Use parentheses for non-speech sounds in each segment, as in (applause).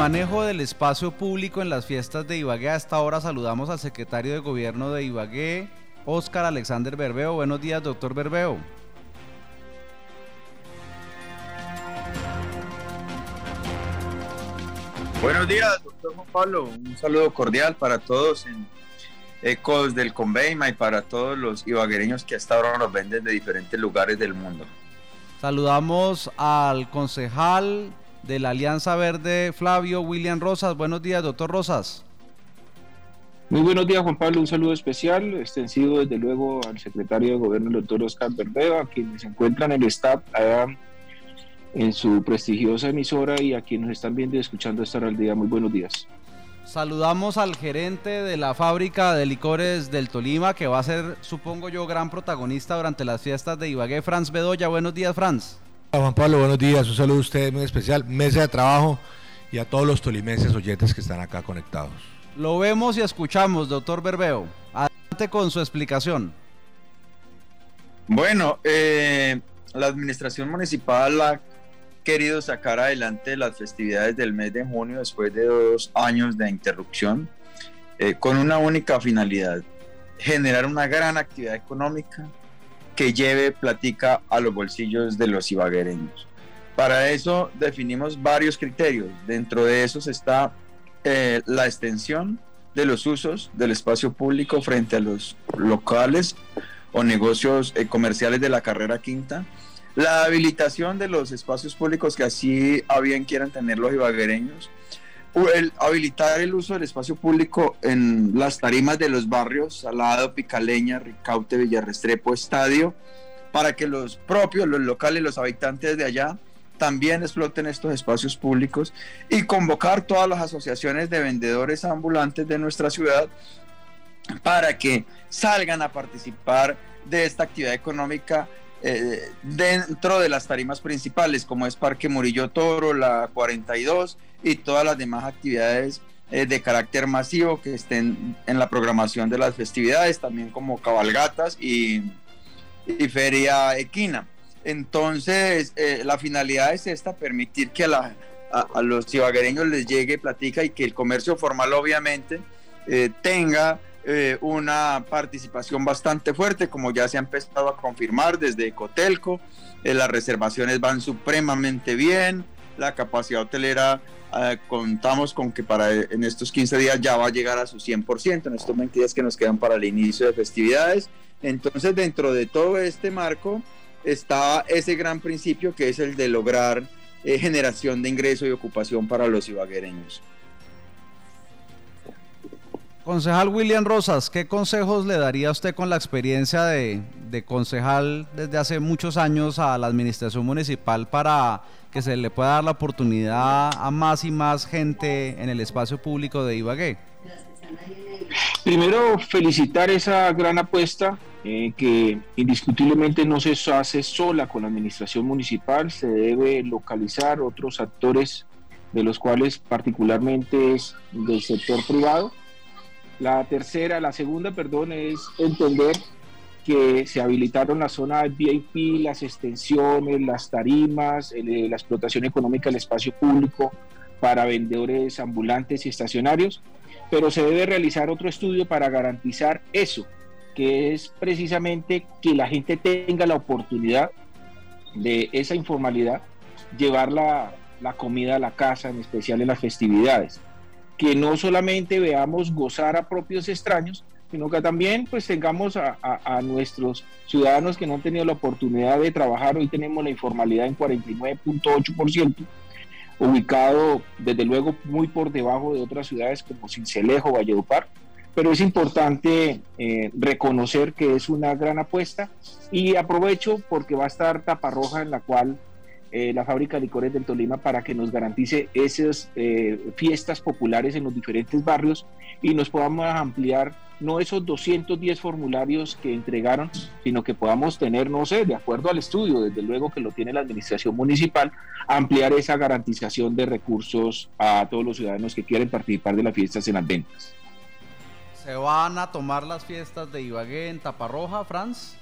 manejo del espacio público en las fiestas de Ibagué. A esta hora saludamos al secretario de Gobierno de Ibagué, Óscar Alexander Berbeo. Buenos días, doctor Berbeo. Buenos días, doctor Juan Pablo. Un saludo cordial para todos en Ecos del Conveima y para todos los ibaguereños que hasta ahora nos ven desde diferentes lugares del mundo. Saludamos al concejal de la Alianza Verde, Flavio William Rosas. Buenos días, doctor Rosas. Muy buenos días, Juan Pablo. Un saludo especial, extensivo desde luego al secretario de Gobierno, el doctor Oscar Verdeo, a quienes se encuentran en el staff allá en su prestigiosa emisora y a quienes nos están viendo y escuchando esta realidad. Muy buenos días. Saludamos al gerente de la fábrica de licores del Tolima, que va a ser, supongo yo, gran protagonista durante las fiestas de Ibagué, Franz Bedoya. Buenos días, Franz. Juan Pablo, buenos días. Un saludo a ustedes muy especial, mesa de trabajo y a todos los tolimenses oyentes que están acá conectados. Lo vemos y escuchamos, doctor Berbeo. Adelante con su explicación. Bueno, eh, la administración municipal ha querido sacar adelante las festividades del mes de junio después de dos años de interrupción eh, con una única finalidad, generar una gran actividad económica que lleve platica a los bolsillos de los ibaguereños. Para eso definimos varios criterios. Dentro de esos está eh, la extensión de los usos del espacio público frente a los locales o negocios eh, comerciales de la carrera quinta, la habilitación de los espacios públicos que así a bien quieran tener los ibaguereños, habilitar el uso del espacio público en las tarimas de los barrios, Salado, Picaleña, Ricaute, Villarrestrepo, Estadio, para que los propios, los locales, los habitantes de allá también exploten estos espacios públicos y convocar todas las asociaciones de vendedores ambulantes de nuestra ciudad para que salgan a participar de esta actividad económica eh, dentro de las tarimas principales, como es Parque Murillo Toro, la 42 y todas las demás actividades eh, de carácter masivo que estén en la programación de las festividades, también como cabalgatas y, feria equina. Entonces, eh, la finalidad es esta, permitir que a, los ibaguereños les llegue platica y que el comercio formal obviamente tenga eh, una participación bastante fuerte, como ya se ha empezado a confirmar desde Cotelco. Eh, las reservaciones van supremamente bien. La capacidad hotelera eh, contamos con que para en estos 15 días ya va a llegar a su 100%, en estos 20 días que nos quedan para el inicio de festividades. Entonces, dentro de todo este marco está ese gran principio que es el de lograr generación de ingreso y ocupación para los ibaguereños. Concejal William Rosas, ¿qué consejos le daría usted con la experiencia de, concejal desde hace muchos años a la administración municipal para que se le pueda dar la oportunidad a más y más gente en el espacio público de Ibagué? Primero, felicitar esa gran apuesta eh, que indiscutiblemente no se hace sola con la administración municipal, se debe localizar otros actores de los cuales particularmente es del sector privado la tercera, la segunda, perdón, es entender que se habilitaron la zona VIP, las extensiones, las tarimas, eh, la explotación económica del espacio público para vendedores ambulantes y estacionarios, pero se debe realizar otro estudio para garantizar eso, que es precisamente que la gente tenga la oportunidad de esa informalidad, llevar la, la comida a la casa, en especial en las festividades. Que no solamente veamos gozar a propios extraños, sino que también pues tengamos a, nuestros ciudadanos que no han tenido la oportunidad de trabajar. Hoy tenemos la informalidad en 49.8%, ubicado desde luego muy por debajo de otras ciudades como Cincelejo, Valledupar, pero es importante eh, reconocer que es una gran apuesta y aprovecho porque va a estar Taparroja en la cual eh, la fábrica de licores del Tolima para que nos garantice esas eh, fiestas populares en los diferentes barrios y nos podamos ampliar no esos 210 formularios que entregaron, sino que podamos tener, no sé, de acuerdo al estudio, desde luego que lo tiene la administración municipal, ampliar esa garantización de recursos a todos los ciudadanos que quieren participar de las fiestas en las ventas. ¿Se van a tomar las fiestas de Ibagué en Taparroja, Franz?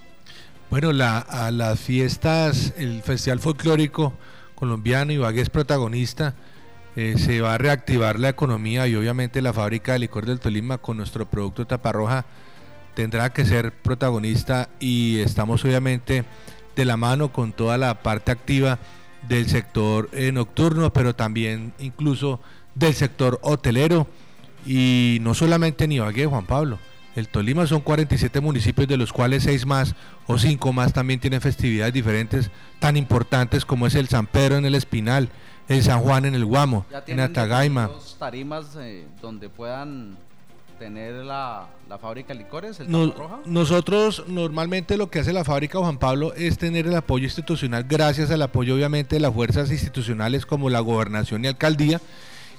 Bueno, la, a las fiestas, el Festival Folclórico Colombiano, Ibagué es protagonista. eh, se va a reactivar la economía y obviamente la fábrica de licor del Tolima con nuestro producto Taparroja tendrá que ser protagonista y estamos obviamente de la mano con toda la parte activa del sector eh, nocturno, pero también incluso del sector hotelero y no solamente en Ibagué, Juan Pablo. El Tolima son 47 municipios, de los cuales 6 más o 5 más también tienen festividades diferentes tan importantes como es el San Pedro en el Espinal, el San Juan en el Guamo, en Atagaima. tarimas eh, donde puedan tener la, fábrica de licores, el Roja? Nosotros normalmente lo que hace la fábrica Juan Pablo es tener el apoyo institucional gracias al apoyo obviamente de las fuerzas institucionales como la gobernación y alcaldía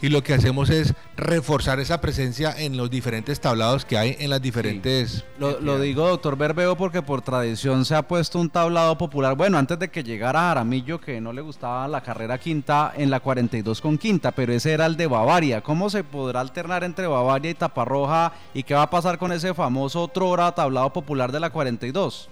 y lo que hacemos es reforzar esa presencia en los diferentes tablados que hay en las diferentes... Lo, digo, doctor Berbeo, porque por tradición se ha puesto un tablado popular, bueno, antes de que llegara Jaramillo, que no le gustaba la carrera quinta en la 42 con quinta, pero ese era el de Bavaria. ¿Cómo se podrá alternar entre Bavaria y Taparroja y qué va a pasar con ese famoso otro hora tablado popular de la 42?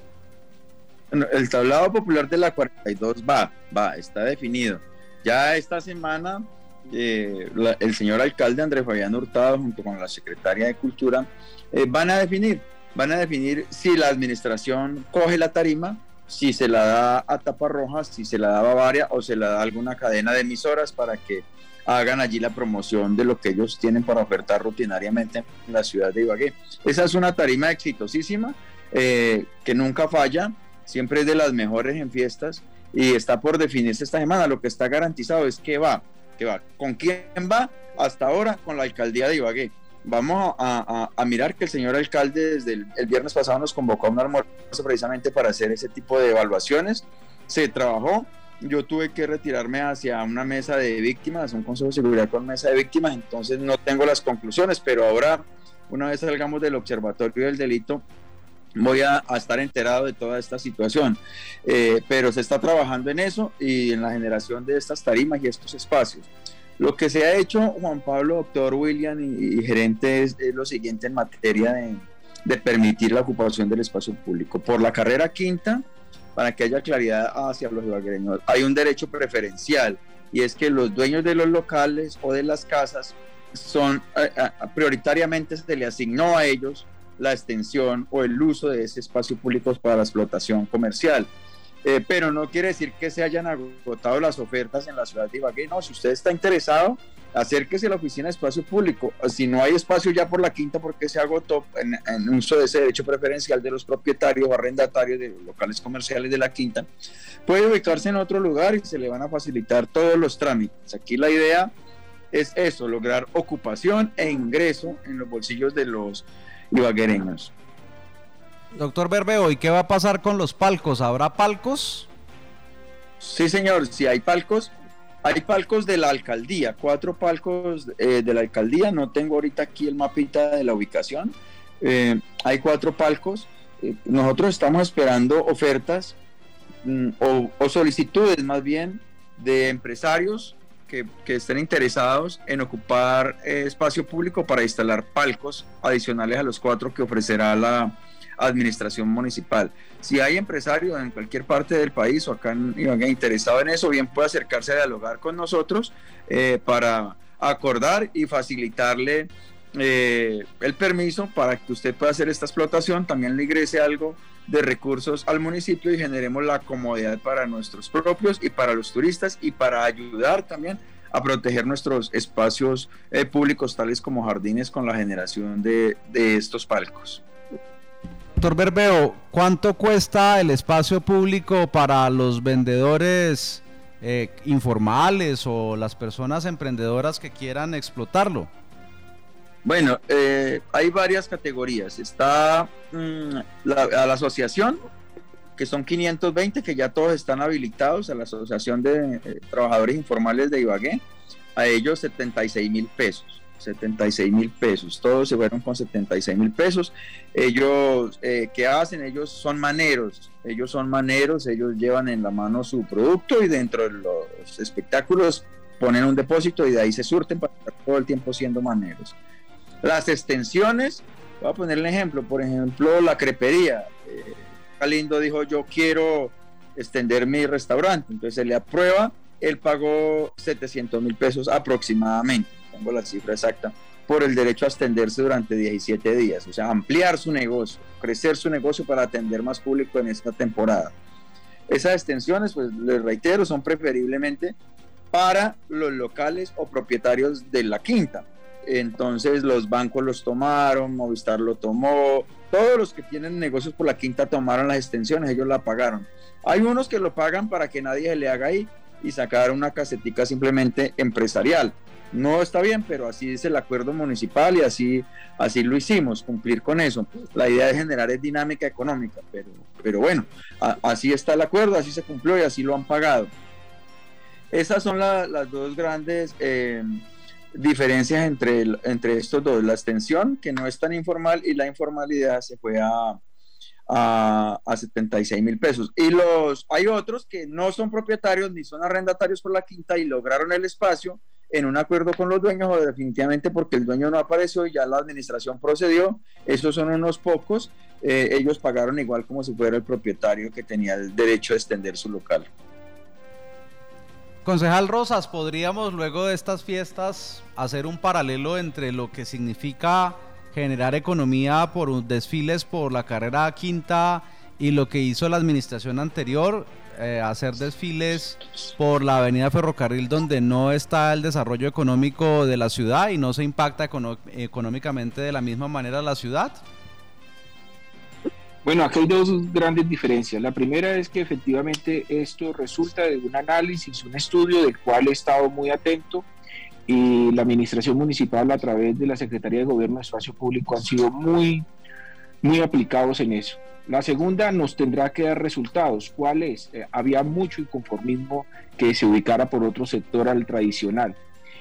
el tablado popular de la 42 va, va, está definido. Ya esta semana eh, el señor alcalde Andrés Fabián Hurtado junto con la secretaria de Cultura eh, van a definir, van a definir si la administración coge la tarima, si se la da a Taparroja, si se la da a Bavaria o se la da a alguna cadena de emisoras para que hagan allí la promoción de lo que ellos tienen para ofertar rutinariamente en la ciudad de Ibagué. Esa es una tarima exitosísima eh, que nunca falla, siempre es de las mejores en fiestas y está por definirse esta semana. Lo que está garantizado es que va ¿Con quién va? Hasta ahora con la alcaldía de Ibagué. Vamos a, mirar que el señor alcalde desde el, viernes pasado nos convocó a un almuerzo precisamente para hacer ese tipo de evaluaciones. Se trabajó, yo tuve que retirarme hacia una mesa de víctimas, un consejo de seguridad con mesa de víctimas, entonces no tengo las conclusiones, pero ahora, una vez salgamos del observatorio del delito, voy a, estar enterado de toda esta situación. Eh, pero se está trabajando en eso y en la generación de estas tarimas y estos espacios. Lo que se ha hecho, Juan Pablo, doctor William y, gerente, es, lo siguiente en materia de, de, permitir la ocupación del espacio público. Por la carrera quinta, para que haya claridad hacia los ibaguereños, hay un derecho preferencial y es que los dueños de los locales o de las casas son eh, eh, prioritariamente se le asignó a ellos la extensión o el uso de ese espacio público para la explotación comercial. Eh, pero no quiere decir que se hayan agotado las ofertas en la ciudad de Ibagué. No, si usted está interesado, acérquese a la oficina de espacio público. Si no hay espacio ya por la quinta porque se agotó en, en uso de ese derecho preferencial de los propietarios o arrendatarios de locales comerciales de la quinta, puede ubicarse en otro lugar y se le van a facilitar todos los trámites. Aquí la idea es eso, lograr ocupación e ingreso en los bolsillos de los ibaguereños. Doctor Berbeo, ¿y qué va a pasar con los palcos? ¿Habrá palcos? Sí, señor, si hay palcos. Hay palcos de la alcaldía, cuatro palcos eh, de la alcaldía. No tengo ahorita aquí el mapita de la ubicación. Eh, hay cuatro palcos. Eh, nosotros estamos esperando ofertas mm, o, solicitudes más bien de empresarios que, estén interesados en ocupar eh, espacio público para instalar palcos adicionales a los cuatro que ofrecerá la administración municipal. Si hay empresarios en cualquier parte del país o acá en interesado en eso, bien puede acercarse a dialogar con nosotros eh, para acordar y facilitarle eh, el permiso para que usted pueda hacer esta explotación, también le ingrese algo de recursos al municipio y generemos la comodidad para nuestros propios y para los turistas y para ayudar también a proteger nuestros espacios eh, públicos tales como jardines con la generación de, estos palcos. Doctor Berbeo, ¿cuánto cuesta el espacio público para los vendedores eh, informales o las personas emprendedoras que quieran explotarlo? Bueno, eh, hay varias categorías. Está mm, la, a la asociación, que son 520, que ya todos están habilitados, a la Asociación de eh, Trabajadores Informales de Ibagué, a ellos 76 mil pesos. 76 mil pesos, todos se fueron con 76 mil pesos. Ellos, eh, ¿qué hacen? Ellos son maneros, ellos son maneros, ellos llevan en la mano su producto y dentro de los espectáculos ponen un depósito y de ahí se surten para estar todo el tiempo siendo maneros. Las extensiones, voy a poner un ejemplo, por ejemplo, la crepería. Eh, dijo, yo quiero extender mi restaurante, entonces se le aprueba él pagó 700 mil pesos aproximadamente, tengo la cifra exacta, por el derecho a extenderse durante 17 días, o sea, ampliar su negocio, crecer su negocio para atender más público en esta temporada. Esas extensiones, pues les reitero, son preferiblemente para los locales o propietarios de la quinta. Entonces los bancos los tomaron, Movistar lo tomó, todos los que tienen negocios por la quinta tomaron las extensiones, ellos la pagaron. Hay unos que lo pagan para que nadie se le haga ahí y sacar una casetica simplemente empresarial. No está bien, pero así es el acuerdo municipal y así, así lo hicimos, cumplir con eso. La idea de generar es dinámica económica, pero, pero bueno, así está el acuerdo, así se cumplió y así lo han pagado. Esas son las dos grandes eh, diferencias entre, entre estos dos. La extensión, que no es tan informal, y la informalidad se fue a, a, a 76 mil pesos. Y los, hay otros que no son propietarios ni son arrendatarios por la quinta y lograron el espacio en un acuerdo con los dueños o definitivamente porque el dueño no apareció y ya la administración procedió. Esos son unos pocos. Eh, ellos pagaron igual como si fuera el propietario que tenía el derecho a extender su local. Concejal Rosas, ¿podríamos luego de estas fiestas hacer un paralelo entre lo que significa generar economía por desfiles por la carrera quinta y lo que hizo la administración anterior? Eh, hacer desfiles por la avenida Ferrocarril donde no está el desarrollo económico de la ciudad y no se impacta económicamente de la misma manera la ciudad? Bueno, aquí hay dos grandes diferencias. La primera es que efectivamente esto resulta de un análisis, un estudio del cual he estado muy atento y la administración municipal a través de la Secretaría de Gobierno de Espacio Público han sido muy, muy aplicados en eso. La segunda nos tendrá que dar resultados. ¿Cuál es? Eh, había mucho inconformismo que se ubicara por otro sector al tradicional.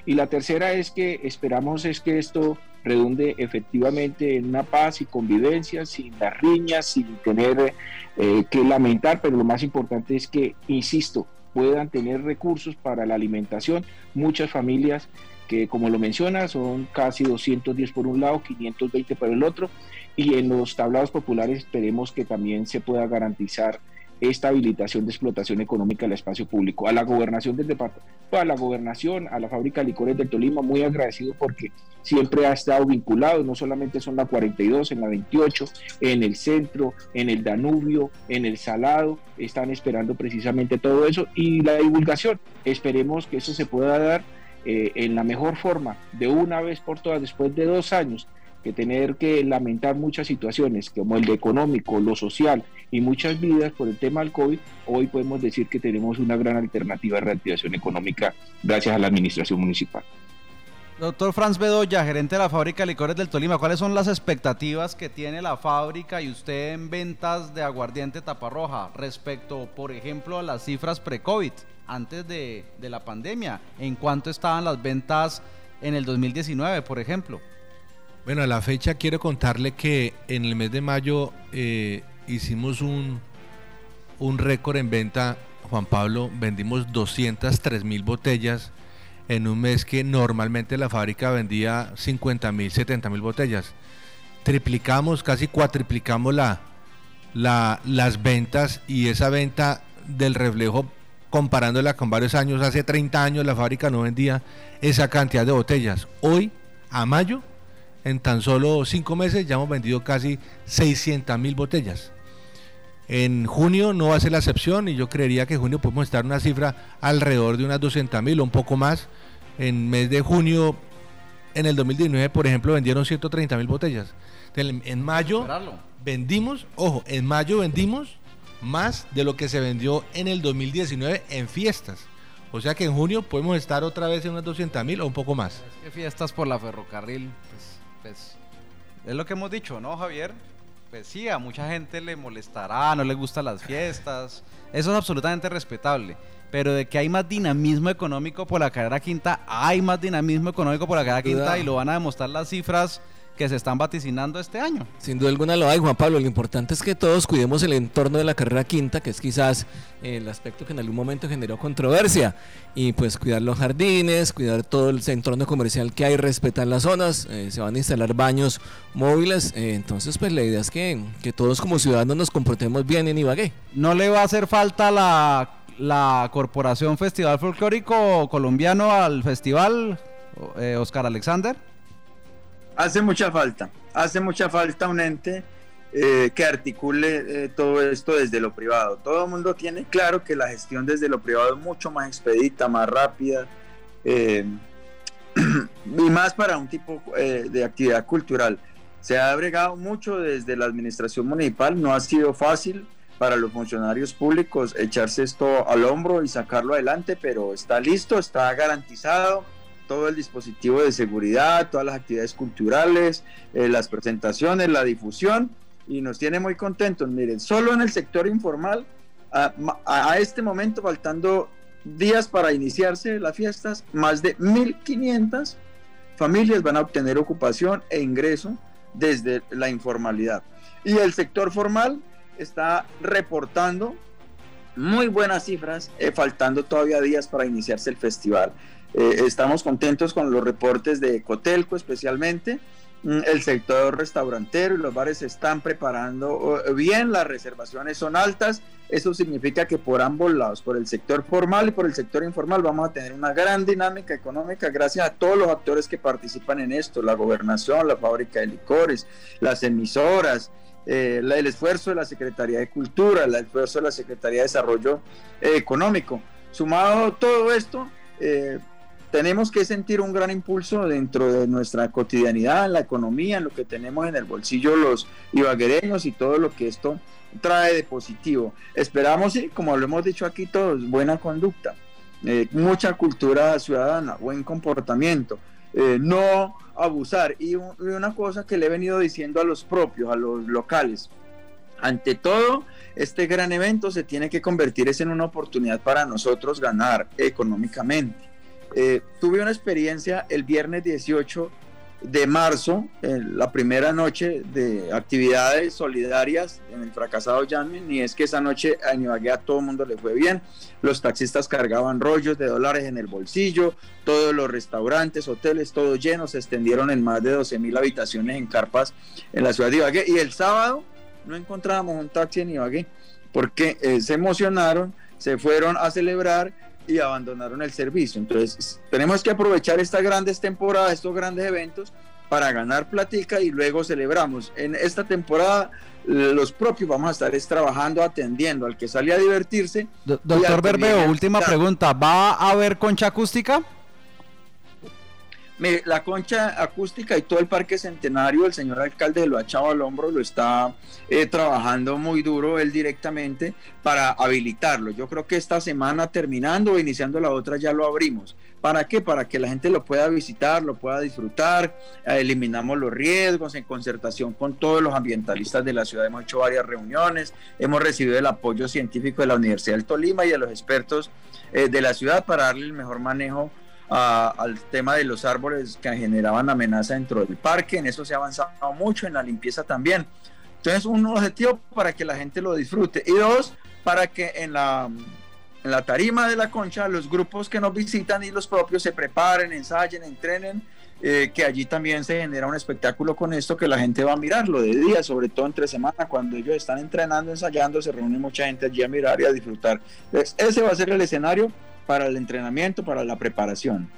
Y la tercera es que esperamos es que esto redunde efectivamente en una paz y convivencia, sin las riñas, sin tener eh, que lamentar, pero lo más importante es que, insisto, puedan tener recursos para la alimentación. Muchas familias que, como lo menciona, son casi 210 por un lado, 520 por el otro, y en los tablados populares esperemos que también se pueda garantizar esta habilitación de explotación económica del espacio público. A la gobernación del departamento, a la gobernación, a la fábrica de licores del Tolima, muy agradecido porque siempre ha estado vinculado, no solamente son la 42, en la 28, en el centro, en el Danubio, en el Salado, están esperando precisamente todo eso y la divulgación. Esperemos que eso se pueda dar eh, en la mejor forma, de una vez por todas, después de dos años que tener que lamentar muchas situaciones, como el de económico, lo social y muchas vidas por el tema del COVID, hoy podemos decir que tenemos una gran alternativa de reactivación económica gracias a la administración municipal. Doctor Franz Bedoya, gerente de la fábrica de licores del Tolima, ¿cuáles son las expectativas que tiene la fábrica y usted en ventas de aguardiente taparroja respecto, por ejemplo, a las cifras pre-COVID, antes de, de la pandemia? ¿En cuánto estaban las ventas en el 2019, por ejemplo? Bueno, a la fecha quiero contarle que en el mes de mayo eh, hicimos un, un récord en venta. Juan Pablo, vendimos 203 mil botellas en un mes que normalmente la fábrica vendía 50 mil, 70 mil botellas. Triplicamos, casi cuatriplicamos la, la, las ventas y esa venta del reflejo comparándola con varios años, hace 30 años la fábrica no vendía esa cantidad de botellas. Hoy, a mayo, en tan solo cinco meses ya hemos vendido casi 600 mil botellas. En junio no va a ser la excepción y yo creería que en junio podemos estar en una cifra alrededor de unas 200 mil o un poco más. En mes de junio, en el 2019, por ejemplo, vendieron 130 mil botellas. En mayo vendimos, ojo, en mayo vendimos más de lo que se vendió en el 2019 en fiestas. O sea que en junio podemos estar otra vez en unas 200 mil o un poco más. Es que fiestas por la ferrocarril, pues pues, es lo que hemos dicho, ¿no, Javier? Pues sí, a mucha gente le molestará, no le gustan las fiestas, (laughs) eso es absolutamente respetable. Pero de que hay más dinamismo económico por la carrera quinta, hay más dinamismo económico por la carrera quinta y lo van a demostrar las cifras que se están vaticinando este año. Sin duda alguna lo hay, Juan Pablo. Lo importante es que todos cuidemos el entorno de la carrera quinta, que es quizás el aspecto que en algún momento generó controversia. Y pues cuidar los jardines, cuidar todo el entorno comercial que hay, respetar las zonas. Eh, se van a instalar baños móviles. Eh, entonces, pues la idea es que, que todos como ciudadanos nos comportemos bien en Ibagué. No le va a hacer falta la la Corporación Festival Folclórico Colombiano al festival, eh, Oscar Alexander? Hace mucha falta, hace mucha falta un ente eh, que articule eh, todo esto desde lo privado. Todo el mundo tiene claro que la gestión desde lo privado es mucho más expedita, más rápida (clears throat) y más para un tipo de actividad cultural. Se ha bregado mucho desde la administración municipal, no ha sido fácil para los funcionarios públicos echarse esto al hombro y sacarlo adelante, pero está listo, está garantizado todo el dispositivo de seguridad, todas las actividades culturales, eh, las presentaciones, la difusión, y nos tiene muy contentos. Miren, solo en el sector informal, a, este momento, faltando días para iniciarse las fiestas, más de 1.500 familias van a obtener ocupación e ingreso desde la informalidad. Y el sector formal está reportando muy buenas cifras, eh, faltando todavía días para iniciarse el festival. Eh, estamos contentos con los reportes de Cotelco especialmente. Mm, el sector restaurantero y los bares se están preparando bien, las reservaciones son altas. Eso significa que por ambos lados, por el sector formal y por el sector informal, vamos a tener una gran dinámica económica gracias a todos los actores que participan en esto, la gobernación, la fábrica de licores, las emisoras, eh, el esfuerzo de la Secretaría de Cultura, el esfuerzo de la Secretaría de Desarrollo eh, Económico. Sumado todo esto, eh, tenemos que sentir un gran impulso dentro de nuestra cotidianidad, en la economía, en lo que tenemos en el bolsillo los ibaguereños y todo lo que esto trae de positivo. Esperamos, como lo hemos dicho aquí todos, buena conducta, mucha cultura ciudadana, buen comportamiento, no abusar. Y, una cosa que le he venido diciendo a los propios, a los locales, ante todo, este gran evento se tiene que convertir en una oportunidad para nosotros ganar económicamente. Eh, tuve una experiencia el viernes 18 de marzo, la primera noche de actividades solidarias en el fracasado Yamen, y es que esa noche a Ibagué a todo el mundo le fue bien. Los taxistas cargaban rollos de dólares en el bolsillo, todos los restaurantes, hoteles, todos llenos, se extendieron en más de 12 mil habitaciones en carpas en la ciudad de Ibagué. Y el sábado no encontrábamos un taxi en Ibagué porque eh, se emocionaron, se fueron a celebrar y abandonaron el servicio. Entonces, tenemos que aprovechar estas grandes temporadas, estos grandes eventos para ganar platica y luego celebramos. En esta temporada los propios vamos a estar trabajando, atendiendo al que sale a divertirse. doctor Berbeo, última pregunta, ¿va a haber concha acústica? La concha acústica y todo el parque centenario, el señor alcalde lo ha echado al hombro, lo está eh, trabajando muy duro él directamente para habilitarlo. Yo creo que esta semana terminando o iniciando la otra ya lo abrimos. ¿Para qué? Para que la gente lo pueda visitar, lo pueda disfrutar, eh, eliminamos los riesgos en concertación con todos los ambientalistas de la ciudad. Hemos hecho varias reuniones, hemos recibido el apoyo científico de la Universidad del Tolima y de los expertos eh, de la ciudad para darle el mejor manejo al tema de los árboles que generaban amenaza dentro del parque. En eso se ha avanzado mucho, en la limpieza también. Entonces, un objetivo para que la gente lo disfrute. Y dos, para que en la, en la tarima de la concha los grupos que nos visitan y los propios se preparen, ensayen, entrenen. Eh, que allí también se genera un espectáculo con esto que la gente va a mirarlo de día, sobre todo entre semana, cuando ellos están entrenando, ensayando, se reúne mucha gente allí a mirar y a disfrutar. Entonces, ese va a ser el escenario para el entrenamiento, para la preparación.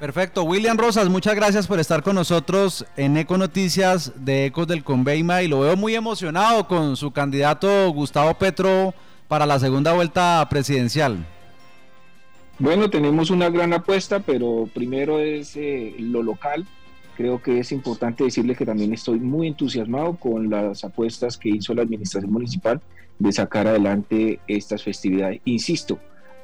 Perfecto. William Rosas, muchas gracias por estar con nosotros en Eco Noticias de Ecos del Conveima y lo veo muy emocionado con su candidato Gustavo Petro para la segunda vuelta presidencial. Bueno, tenemos una gran apuesta, pero primero es eh, lo local. Creo que es importante decirle que también estoy muy entusiasmado con las apuestas que hizo la administración municipal de sacar adelante estas festividades. Insisto,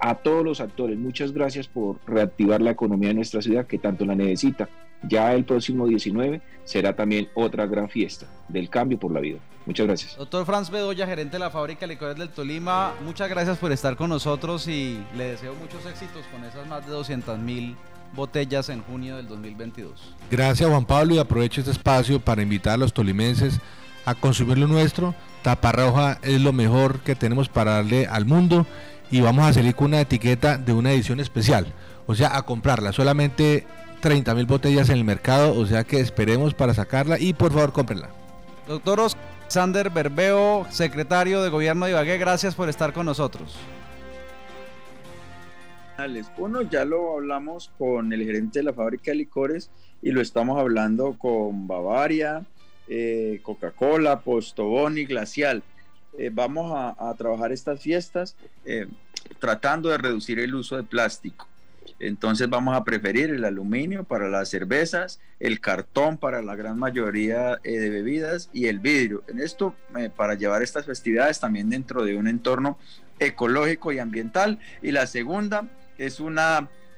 a todos los actores, muchas gracias por reactivar la economía de nuestra ciudad que tanto la necesita. Ya el próximo 19 será también otra gran fiesta del cambio por la vida. Muchas gracias. Doctor Franz Bedoya, gerente de la fábrica de licores del Tolima, muchas gracias por estar con nosotros y le deseo muchos éxitos con esas más de 200 mil botellas en junio del 2022. Gracias Juan Pablo y aprovecho este espacio para invitar a los tolimenses a consumir lo nuestro. Taparroja es lo mejor que tenemos para darle al mundo y vamos a salir con una etiqueta de una edición especial. O sea, a comprarla. Solamente 30 mil botellas en el mercado. O sea que esperemos para sacarla y por favor cómprenla. Doctor Alexander Berbeo, secretario de Gobierno de Ibagué, gracias por estar con nosotros. Uno, ya lo hablamos con el gerente de la fábrica de licores y lo estamos hablando con Bavaria, eh, Coca-Cola, Postobón Glacial. Eh, vamos a, trabajar estas fiestas eh, tratando de reducir el uso de plástico. Entonces vamos a preferir el aluminio para las cervezas, el cartón para la gran mayoría de bebidas y el vidrio. En esto, para llevar estas festividades también dentro de un entorno ecológico y ambiental. Y la segunda, es un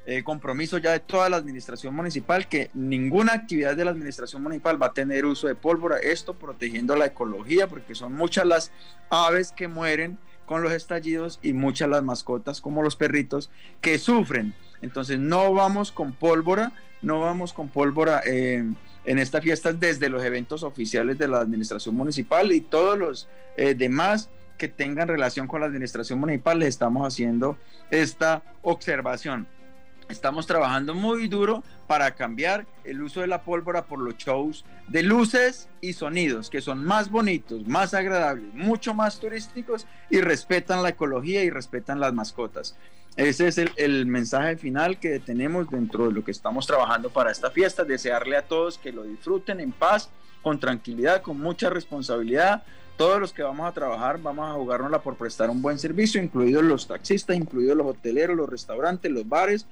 eh, compromiso ya de toda la administración municipal que ninguna actividad de la administración municipal va a tener uso de pólvora, esto protegiendo la ecología porque son muchas las aves que mueren con los estallidos y muchas las mascotas como los perritos que sufren. Entonces no vamos con pólvora, no vamos con pólvora eh, en estas fiestas desde los eventos oficiales de la administración municipal y todos los eh, demás que tengan relación con la administración municipal, les estamos haciendo esta observación. Estamos trabajando muy duro para cambiar el uso de la pólvora por los shows de luces y sonidos que son más bonitos, más agradables, mucho más turísticos y respetan la ecología y respetan las mascotas. Ese es el, el, mensaje final que tenemos dentro de lo que estamos trabajando para esta fiesta. Desearle a todos que lo disfruten en paz, con tranquilidad, con mucha responsabilidad, todos los que vamos a trabajar vamos a jugárnosla por prestar un buen servicio, incluidos los taxistas, incluidos los hoteleros, los restaurantes, los bares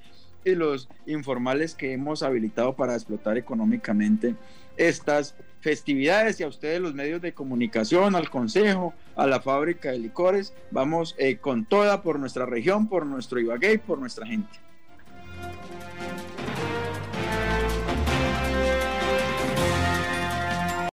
y los informales que hemos habilitado para explotar económicamente estas festividades y a ustedes los medios de comunicación, al consejo, a la fábrica de licores, vamos eh, con toda por nuestra región, por nuestro Ibagué y por nuestra gente.